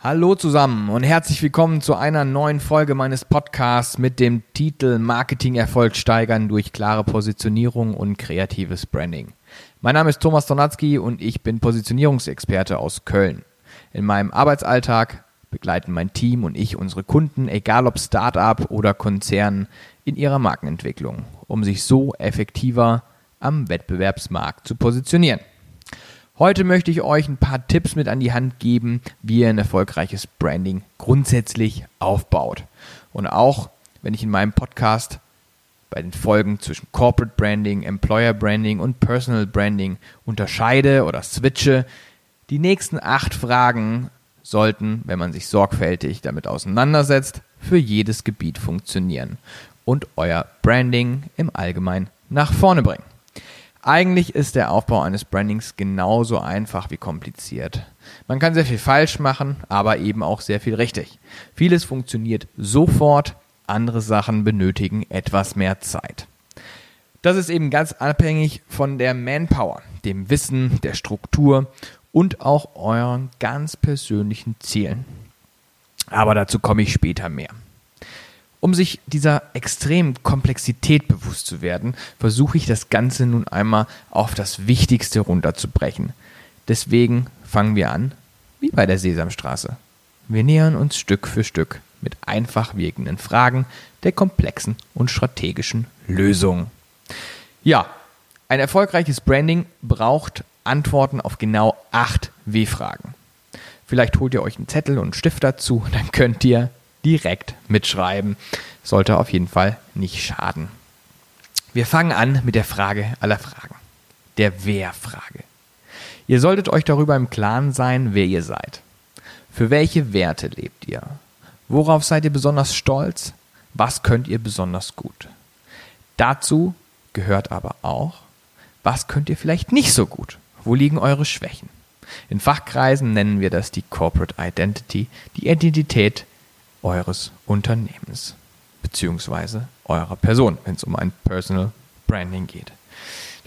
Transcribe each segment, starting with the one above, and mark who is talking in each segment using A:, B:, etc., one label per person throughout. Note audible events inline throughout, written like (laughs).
A: Hallo zusammen und herzlich willkommen zu einer neuen Folge meines Podcasts mit dem Titel Marketing-Erfolg steigern durch klare Positionierung und kreatives Branding. Mein Name ist Thomas Donatzky und ich bin Positionierungsexperte aus Köln. In meinem Arbeitsalltag begleiten mein Team und ich unsere Kunden, egal ob Startup oder Konzern, in ihrer Markenentwicklung, um sich so effektiver am Wettbewerbsmarkt zu positionieren. Heute möchte ich euch ein paar Tipps mit an die Hand geben, wie ihr ein erfolgreiches Branding grundsätzlich aufbaut. Und auch, wenn ich in meinem Podcast bei den Folgen zwischen Corporate Branding, Employer Branding und Personal Branding unterscheide oder switche, die nächsten acht Fragen sollten, wenn man sich sorgfältig damit auseinandersetzt, für jedes Gebiet funktionieren und euer Branding im Allgemeinen nach vorne bringen. Eigentlich ist der Aufbau eines Brandings genauso einfach wie kompliziert. Man kann sehr viel falsch machen, aber eben auch sehr viel richtig. Vieles funktioniert sofort, andere Sachen benötigen etwas mehr Zeit. Das ist eben ganz abhängig von der Manpower, dem Wissen, der Struktur und auch euren ganz persönlichen Zielen. Aber dazu komme ich später mehr. Um sich dieser extremen Komplexität bewusst zu werden, versuche ich das Ganze nun einmal auf das Wichtigste runterzubrechen. Deswegen fangen wir an, wie bei der Sesamstraße. Wir nähern uns Stück für Stück mit einfach wirkenden Fragen der komplexen und strategischen Lösungen. Ja, ein erfolgreiches Branding braucht Antworten auf genau acht W-Fragen. Vielleicht holt ihr euch einen Zettel und einen Stift dazu, (laughs) dann könnt ihr direkt mitschreiben. Sollte auf jeden Fall nicht schaden. Wir fangen an mit der Frage aller Fragen. Der Wer-Frage. Ihr solltet euch darüber im Klaren sein, wer ihr seid. Für welche Werte lebt ihr? Worauf seid ihr besonders stolz? Was könnt ihr besonders gut? Dazu gehört aber auch, was könnt ihr vielleicht nicht so gut? Wo liegen eure Schwächen? In Fachkreisen nennen wir das die Corporate Identity, die Identität eures Unternehmens bzw. eurer Person, wenn es um ein Personal Branding geht.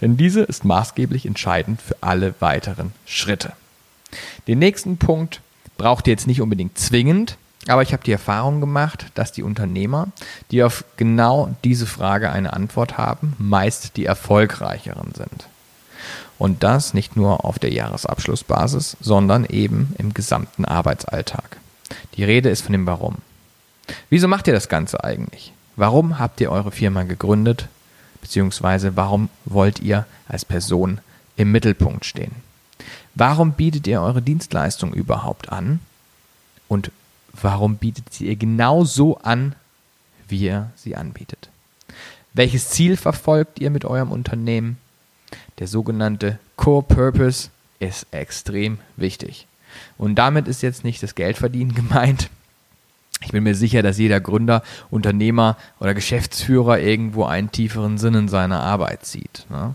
A: Denn diese ist maßgeblich entscheidend für alle weiteren Schritte. Den nächsten Punkt braucht ihr jetzt nicht unbedingt zwingend, aber ich habe die Erfahrung gemacht, dass die Unternehmer, die auf genau diese Frage eine Antwort haben, meist die erfolgreicheren sind. Und das nicht nur auf der Jahresabschlussbasis, sondern eben im gesamten Arbeitsalltag. Die Rede ist von dem Warum. Wieso macht ihr das Ganze eigentlich? Warum habt ihr eure Firma gegründet? Beziehungsweise warum wollt ihr als Person im Mittelpunkt stehen? Warum bietet ihr eure Dienstleistung überhaupt an? Und warum bietet sie ihr genau so an, wie ihr sie anbietet? Welches Ziel verfolgt ihr mit eurem Unternehmen? Der sogenannte Core Purpose ist extrem wichtig. Und damit ist jetzt nicht das Geldverdienen (laughs) gemeint. Ich bin mir sicher, dass jeder Gründer, Unternehmer oder Geschäftsführer irgendwo einen tieferen Sinn in seiner Arbeit sieht. Ne?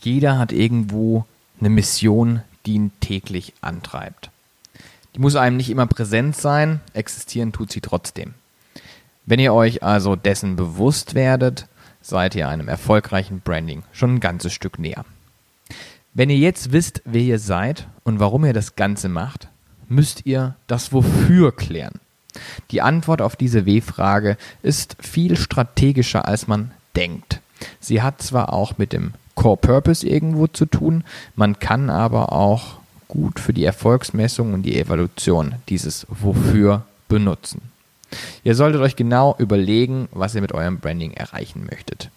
A: Jeder hat irgendwo eine Mission, die ihn täglich antreibt. Die muss einem nicht immer präsent sein, existieren tut sie trotzdem. Wenn ihr euch also dessen bewusst werdet, seid ihr einem erfolgreichen Branding schon ein ganzes Stück näher. Wenn ihr jetzt wisst, wer ihr seid und warum ihr das Ganze macht, müsst ihr das Wofür klären. Die Antwort auf diese W-Frage ist viel strategischer, als man denkt. Sie hat zwar auch mit dem Core Purpose irgendwo zu tun, man kann aber auch gut für die Erfolgsmessung und die Evaluation dieses Wofür benutzen. Ihr solltet euch genau überlegen, was ihr mit eurem Branding erreichen möchtet.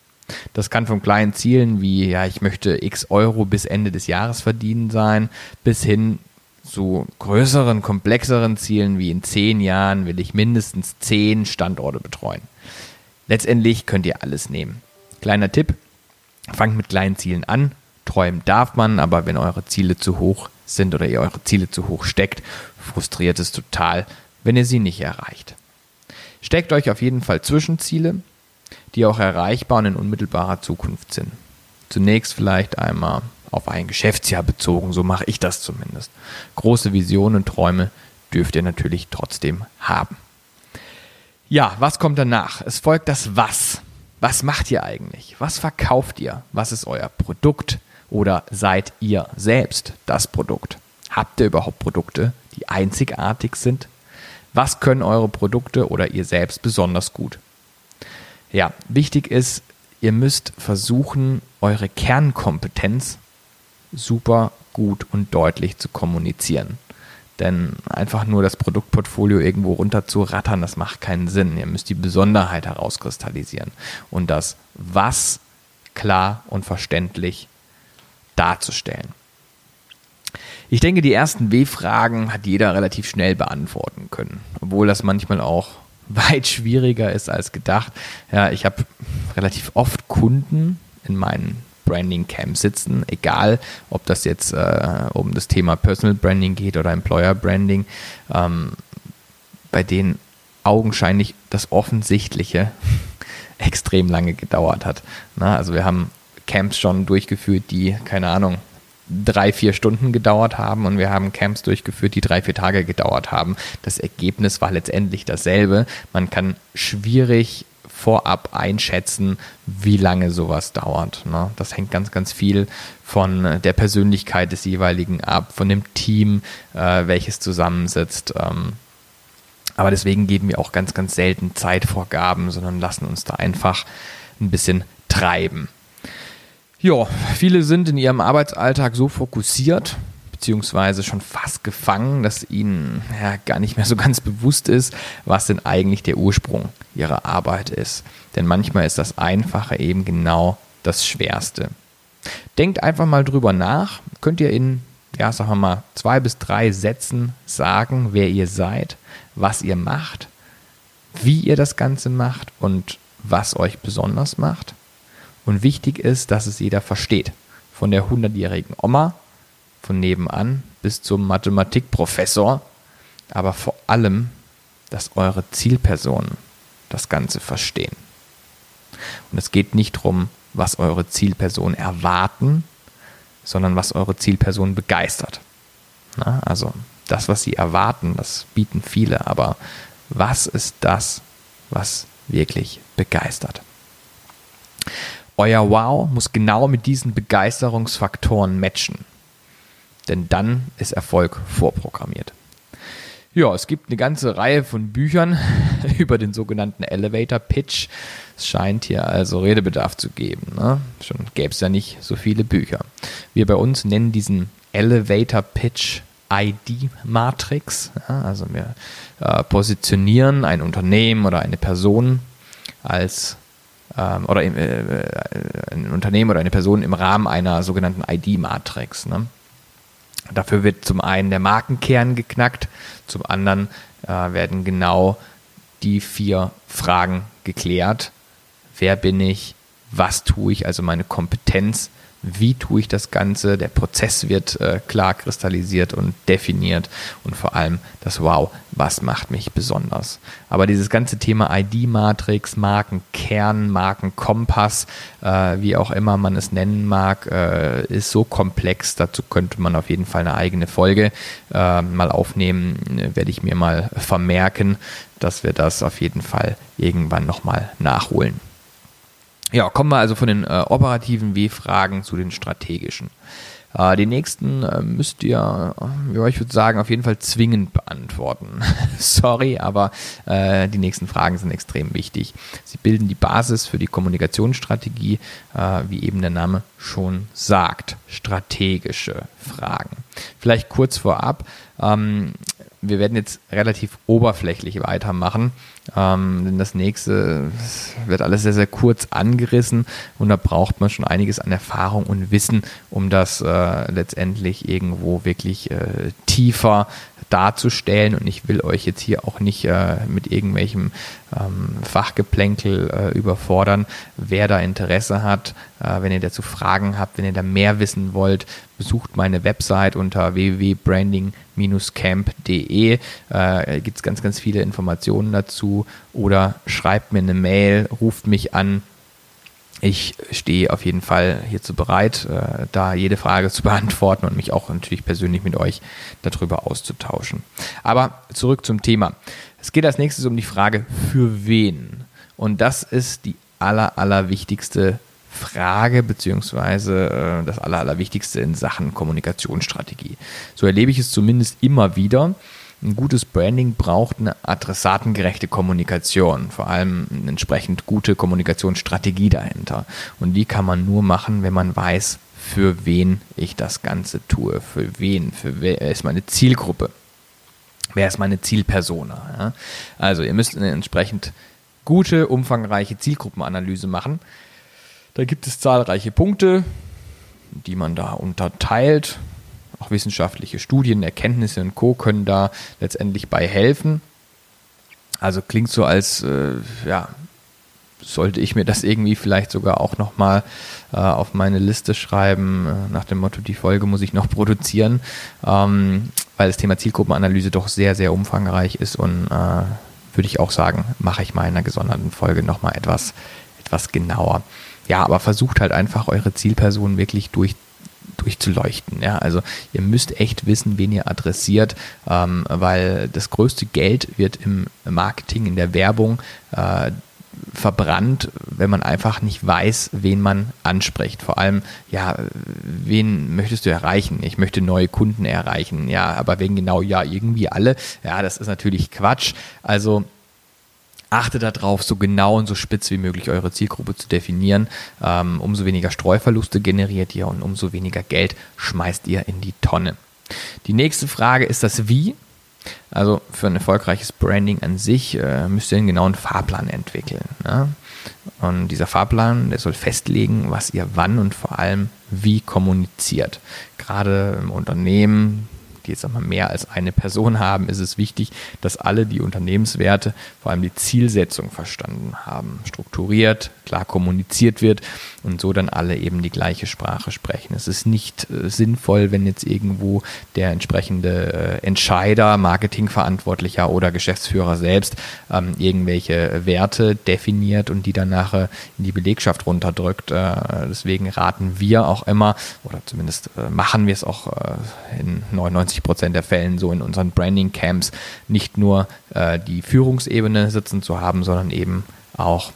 A: Das kann von kleinen Zielen wie, ja, ich möchte x Euro bis Ende des Jahres verdienen sein, bis hin zu größeren, komplexeren Zielen wie in zehn Jahren will ich mindestens zehn Standorte betreuen. Letztendlich könnt ihr alles nehmen. Kleiner Tipp, fangt mit kleinen Zielen an. Träumen darf man, aber wenn eure Ziele zu hoch sind oder ihr eure Ziele zu hoch steckt, frustriert es total, wenn ihr sie nicht erreicht. Steckt euch auf jeden Fall Zwischenziele, die auch erreichbar und in unmittelbarer Zukunft sind. Zunächst vielleicht einmal auf ein Geschäftsjahr bezogen, so mache ich das zumindest. Große Visionen und Träume dürft ihr natürlich trotzdem haben. Ja, was kommt danach? Es folgt das Was. Was macht ihr eigentlich? Was verkauft ihr? Was ist euer Produkt? Oder seid ihr selbst das Produkt? Habt ihr überhaupt Produkte, die einzigartig sind? Was können eure Produkte oder ihr selbst besonders gut? Ja, wichtig ist, ihr müsst versuchen, eure Kernkompetenz super gut und deutlich zu kommunizieren. Denn einfach nur das Produktportfolio irgendwo runter zu rattern, das macht keinen Sinn. Ihr müsst die Besonderheit herauskristallisieren und das Was klar und verständlich darzustellen. Ich denke, die ersten W-Fragen hat jeder relativ schnell beantworten können, obwohl das manchmal auch (laughs) weit schwieriger ist als gedacht. Ja, ich habe relativ oft Kunden in meinen Branding Camp sitzen, egal ob das jetzt äh, um das Thema Personal Branding geht oder Employer Branding, ähm, bei denen augenscheinlich das Offensichtliche (laughs) extrem lange gedauert hat. Na, also wir haben Camps schon durchgeführt, die, keine Ahnung, drei, vier Stunden gedauert haben und wir haben Camps durchgeführt, die drei, vier Tage gedauert haben. Das Ergebnis war letztendlich dasselbe. Man kann schwierig vorab einschätzen, wie lange sowas dauert. Ne? Das hängt ganz, ganz viel von der Persönlichkeit des jeweiligen ab, von dem Team, äh, welches zusammensitzt. Ähm, aber deswegen geben wir auch ganz, ganz selten Zeitvorgaben, sondern lassen uns da einfach ein bisschen treiben. Ja, viele sind in ihrem Arbeitsalltag so fokussiert, beziehungsweise schon fast gefangen, dass ihnen ja, gar nicht mehr so ganz bewusst ist, was denn eigentlich der Ursprung ihrer Arbeit ist. Denn manchmal ist das Einfache eben genau das Schwerste. Denkt einfach mal drüber nach. Könnt ihr in, ja, sagen wir mal, zwei bis drei Sätzen sagen, wer ihr seid, was ihr macht, wie ihr das Ganze macht und was euch besonders macht? Und wichtig ist, dass es jeder versteht. Von der 100-jährigen Oma, von nebenan bis zum Mathematikprofessor, aber vor allem, dass eure Zielpersonen das Ganze verstehen. Und es geht nicht darum, was eure Zielpersonen erwarten, sondern was eure Zielpersonen begeistert. Na, also das, was sie erwarten, das bieten viele, aber was ist das, was wirklich begeistert? Euer Wow muss genau mit diesen Begeisterungsfaktoren matchen. Denn dann ist Erfolg vorprogrammiert. Ja, es gibt eine ganze Reihe von Büchern (laughs) über den sogenannten Elevator Pitch. Es scheint hier also Redebedarf zu geben. Ne? Schon gäbe es ja nicht so viele Bücher. Wir bei uns nennen diesen Elevator Pitch ID-Matrix. Ja, also wir äh, positionieren ein Unternehmen oder eine Person als ähm, oder äh, ein Unternehmen oder eine Person im Rahmen einer sogenannten ID-Matrix. Ne? Dafür wird zum einen der Markenkern geknackt, zum anderen äh, werden genau die vier Fragen geklärt. Wer bin ich? Was tue ich? Also meine Kompetenz wie tue ich das Ganze, der Prozess wird äh, klar kristallisiert und definiert und vor allem das Wow, was macht mich besonders. Aber dieses ganze Thema ID-Matrix, Markenkern, Markenkompass, äh, wie auch immer man es nennen mag, äh, ist so komplex, dazu könnte man auf jeden Fall eine eigene Folge äh, mal aufnehmen, werde ich mir mal vermerken, dass wir das auf jeden Fall irgendwann nochmal nachholen. Ja, kommen wir also von den äh, operativen W-Fragen zu den strategischen. Äh, die nächsten äh, müsst ihr, äh, ja, ich würde sagen, auf jeden Fall zwingend beantworten. (laughs) Sorry, aber äh, die nächsten Fragen sind extrem wichtig. Sie bilden die Basis für die Kommunikationsstrategie, äh, wie eben der Name schon sagt. Strategische Fragen. Vielleicht kurz vorab. Ähm, wir werden jetzt relativ oberflächlich weitermachen, ähm, denn das nächste wird alles sehr, sehr kurz angerissen und da braucht man schon einiges an Erfahrung und Wissen, um das äh, letztendlich irgendwo wirklich äh, tiefer darzustellen und ich will euch jetzt hier auch nicht äh, mit irgendwelchem ähm, Fachgeplänkel äh, überfordern. Wer da Interesse hat, äh, wenn ihr dazu Fragen habt, wenn ihr da mehr wissen wollt, besucht meine Website unter www.branding-camp.de. Äh, Gibt es ganz, ganz viele Informationen dazu oder schreibt mir eine Mail, ruft mich an ich stehe auf jeden Fall hierzu bereit, äh, da jede Frage zu (laughs) beantworten und mich auch natürlich persönlich mit euch darüber auszutauschen. Aber zurück zum Thema. Es geht als nächstes um die Frage, für wen? Und das ist die aller, aller wichtigste Frage beziehungsweise äh, das Aller, Allerwichtigste in Sachen Kommunikationsstrategie. So erlebe ich es zumindest immer wieder. Ein gutes Branding braucht eine adressatengerechte Kommunikation, vor allem eine entsprechend gute Kommunikationsstrategie dahinter. Und die kann man nur machen, wenn man weiß, für wen ich das Ganze tue, für wen, für wer ist meine Zielgruppe, wer ist meine Zielpersona. Ja? Also ihr müsst eine entsprechend gute, umfangreiche Zielgruppenanalyse machen. Da gibt es zahlreiche Punkte, die man da unterteilt. Auch wissenschaftliche Studien, Erkenntnisse und Co. können da letztendlich bei helfen. Also klingt so, als äh, ja, sollte ich mir das irgendwie vielleicht sogar auch nochmal äh, auf meine Liste schreiben, äh, nach dem Motto, die Folge muss ich noch produzieren, ähm, weil das Thema Zielgruppenanalyse doch sehr, sehr umfangreich ist und äh, würde ich auch sagen, mache ich mal in einer gesonderten Folge nochmal etwas, etwas genauer. Ja, aber versucht halt einfach eure Zielperson wirklich durch durchzuleuchten. Ja, also ihr müsst echt wissen, wen ihr adressiert, ähm, weil das größte Geld wird im Marketing, in der Werbung äh, verbrannt, wenn man einfach nicht weiß, wen man anspricht. Vor allem, ja, wen möchtest du erreichen? Ich möchte neue Kunden erreichen. Ja, aber wegen genau, ja, irgendwie alle. Ja, das ist natürlich Quatsch. Also achte darauf, so genau und so spitz wie möglich eure Zielgruppe zu definieren. Ähm, umso weniger Streuverluste generiert ihr und umso weniger Geld schmeißt ihr in die Tonne. Die nächste Frage ist das Wie. Also für ein erfolgreiches Branding an sich äh, müsst ihr einen genauen Fahrplan entwickeln. Ne? Und dieser Fahrplan, der soll festlegen, was ihr wann und vor allem wie kommuniziert. Gerade im Unternehmen, die jetzt einmal mehr als eine Person haben, ist es wichtig, dass alle die Unternehmenswerte, vor allem die Zielsetzung verstanden haben, strukturiert, klar kommuniziert wird und so dann alle eben die gleiche Sprache sprechen. Es ist nicht äh, sinnvoll, wenn jetzt irgendwo der entsprechende äh, Entscheider, Marketingverantwortlicher oder Geschäftsführer selbst ähm, irgendwelche Werte definiert und die dann nachher in die Belegschaft runterdrückt. Äh, deswegen raten wir auch immer, oder zumindest äh, machen wir es auch äh, in 99 90 Prozent der Fällen so in unseren Branding Camps nicht nur äh, die Führungsebene sitzen zu haben, sondern eben auch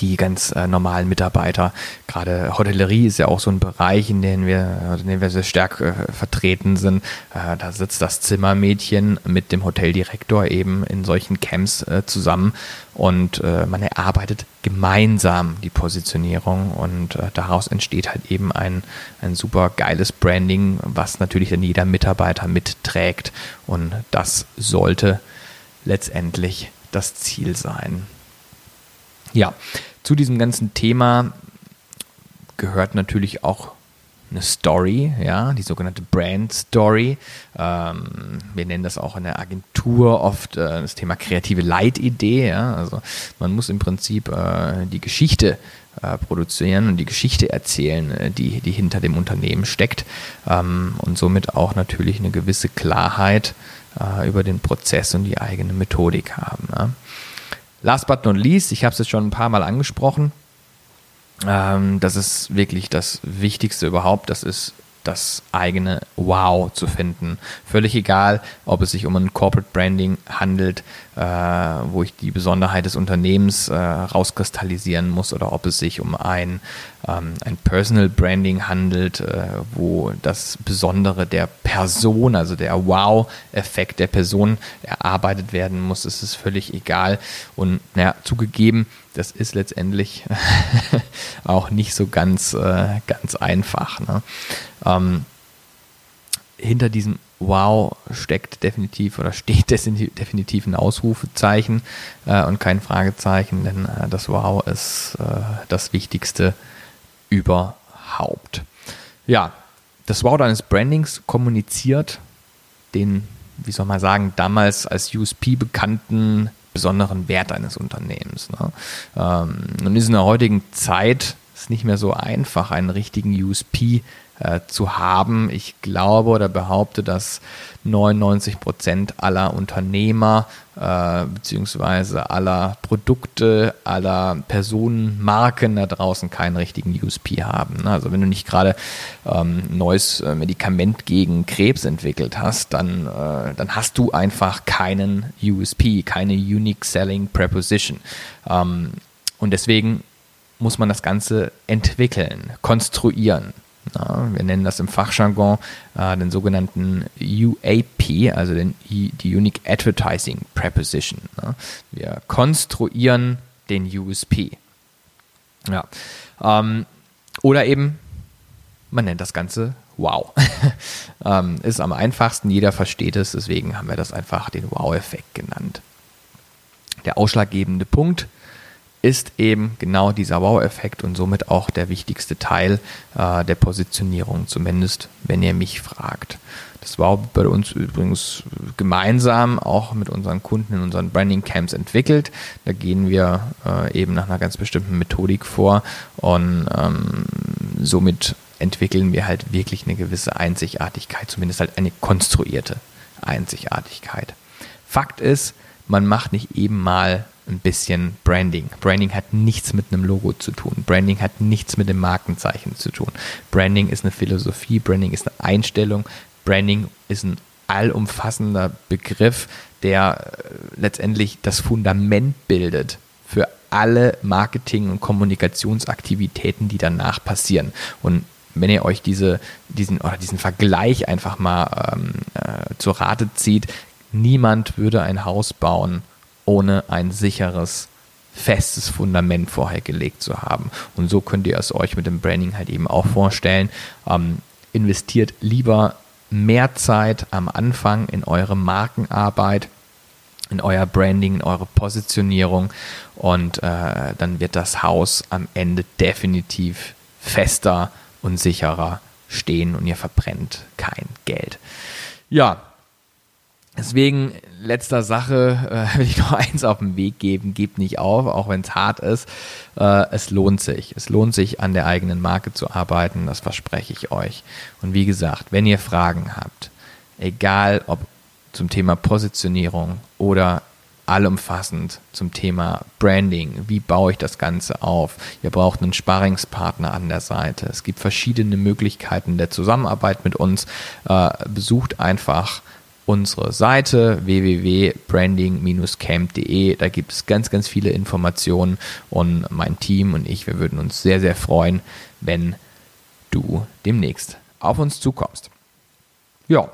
A: die ganz äh, normalen Mitarbeiter. Gerade Hotellerie ist ja auch so ein Bereich, in dem wir, in dem wir sehr stark äh, vertreten sind. Äh, da sitzt das Zimmermädchen mit dem Hoteldirektor eben in solchen Camps äh, zusammen und äh, man erarbeitet gemeinsam die Positionierung und äh, daraus entsteht halt eben ein, ein super geiles Branding, was natürlich dann jeder Mitarbeiter mitträgt und das sollte letztendlich das Ziel sein. Ja, zu diesem ganzen Thema gehört natürlich auch eine Story, ja, die sogenannte Brand Story. Ähm, wir nennen das auch in der Agentur oft äh, das Thema kreative Leitidee. Ja? Also man muss im Prinzip äh, die Geschichte äh, produzieren und die Geschichte erzählen, äh, die, die hinter dem Unternehmen steckt ähm, und somit auch natürlich eine gewisse Klarheit äh, über den Prozess und die eigene Methodik haben. Ja? Last but not least, ich habe es jetzt schon ein paar Mal angesprochen, ähm, das ist wirklich das Wichtigste überhaupt, das ist das eigene Wow zu finden. Völlig egal, ob es sich um ein Corporate Branding handelt, äh, wo ich die Besonderheit des Unternehmens äh, rauskristallisieren muss, oder ob es sich um ein, ähm, ein Personal Branding handelt, äh, wo das Besondere der Person, also der Wow-Effekt der Person erarbeitet werden muss. Es ist völlig egal. Und naja, zugegeben, das ist letztendlich (laughs) auch nicht so ganz, äh, ganz einfach. Ne? Ähm, hinter diesem Wow steckt definitiv oder steht definitiv ein Ausrufezeichen äh, und kein Fragezeichen, denn äh, das Wow ist äh, das Wichtigste überhaupt. Ja, das Wow deines Brandings kommuniziert den, wie soll man sagen, damals als USP bekannten besonderen Wert eines Unternehmens. Ne? Ähm, nun ist in der heutigen Zeit es nicht mehr so einfach, einen richtigen USP äh, zu haben. Ich glaube oder behaupte, dass 99 Prozent aller Unternehmer äh, beziehungsweise aller Produkte, aller Personenmarken da draußen keinen richtigen USP haben. Ne? Also wenn du nicht gerade ähm, neues äh, Medikament gegen Krebs entwickelt hast, dann, äh, dann hast du einfach keinen USP, keine Unique Selling Preposition. Ähm, und deswegen muss man das Ganze entwickeln, konstruieren. Ja, wir nennen das im Fachjargon äh, den sogenannten UAP, also den, die Unique Advertising Preposition. Ja. Wir konstruieren den USP. Ja. Ähm, oder eben, man nennt das Ganze Wow. (laughs) ähm, ist am einfachsten, jeder versteht es, deswegen haben wir das einfach den Wow-Effekt genannt. Der ausschlaggebende Punkt ist eben genau dieser Wow-Effekt und somit auch der wichtigste Teil äh, der Positionierung, zumindest wenn ihr mich fragt. Das war bei uns übrigens gemeinsam auch mit unseren Kunden in unseren Branding Camps entwickelt. Da gehen wir äh, eben nach einer ganz bestimmten Methodik vor und ähm, somit entwickeln wir halt wirklich eine gewisse Einzigartigkeit, zumindest halt eine konstruierte Einzigartigkeit. Fakt ist, man macht nicht eben mal ein bisschen Branding. Branding hat nichts mit einem Logo zu tun. Branding hat nichts mit dem Markenzeichen zu tun. Branding ist eine Philosophie, Branding ist eine Einstellung, Branding ist ein allumfassender Begriff, der äh, letztendlich das Fundament bildet für alle Marketing- und Kommunikationsaktivitäten, die danach passieren. Und wenn ihr euch diese, diesen, oder diesen Vergleich einfach mal ähm, äh, zur Rate zieht, niemand würde ein Haus bauen, ohne ein sicheres, festes Fundament vorher gelegt zu haben. Und so könnt ihr es euch mit dem Branding halt eben auch vorstellen. Ähm, investiert lieber mehr Zeit am Anfang in eure Markenarbeit, in euer Branding, in eure Positionierung und äh, dann wird das Haus am Ende definitiv fester und sicherer stehen und ihr verbrennt kein Geld. Ja, Deswegen, letzter Sache, äh, (laughs) will ich noch eins auf den Weg geben, gebt nicht auf, auch wenn es hart ist. Äh, es lohnt sich. Es lohnt sich, an der eigenen Marke zu arbeiten, das verspreche ich euch. Und wie gesagt, wenn ihr Fragen habt, egal ob zum Thema Positionierung oder allumfassend zum Thema Branding. Wie baue ich das Ganze auf? Ihr braucht einen Sparringspartner an der Seite. Es gibt verschiedene Möglichkeiten der Zusammenarbeit mit uns. Äh, besucht einfach unsere Seite www.branding-camp.de. Da gibt es ganz, ganz viele Informationen und mein Team und ich, wir würden uns sehr, sehr freuen, wenn du demnächst auf uns zukommst. Ja,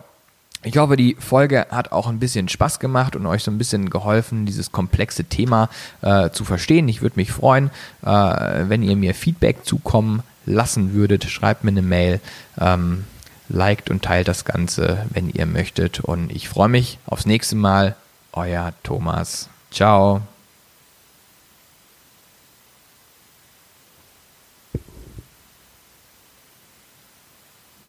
A: ich hoffe, die Folge hat auch ein bisschen Spaß gemacht und euch so ein bisschen geholfen, dieses komplexe Thema äh, zu verstehen. Ich würde mich freuen, äh, wenn ihr mir Feedback zukommen lassen würdet. Schreibt mir eine Mail, ähm, liked und teilt das Ganze, wenn ihr möchtet. Und ich freue mich aufs nächste Mal. Euer Thomas. Ciao.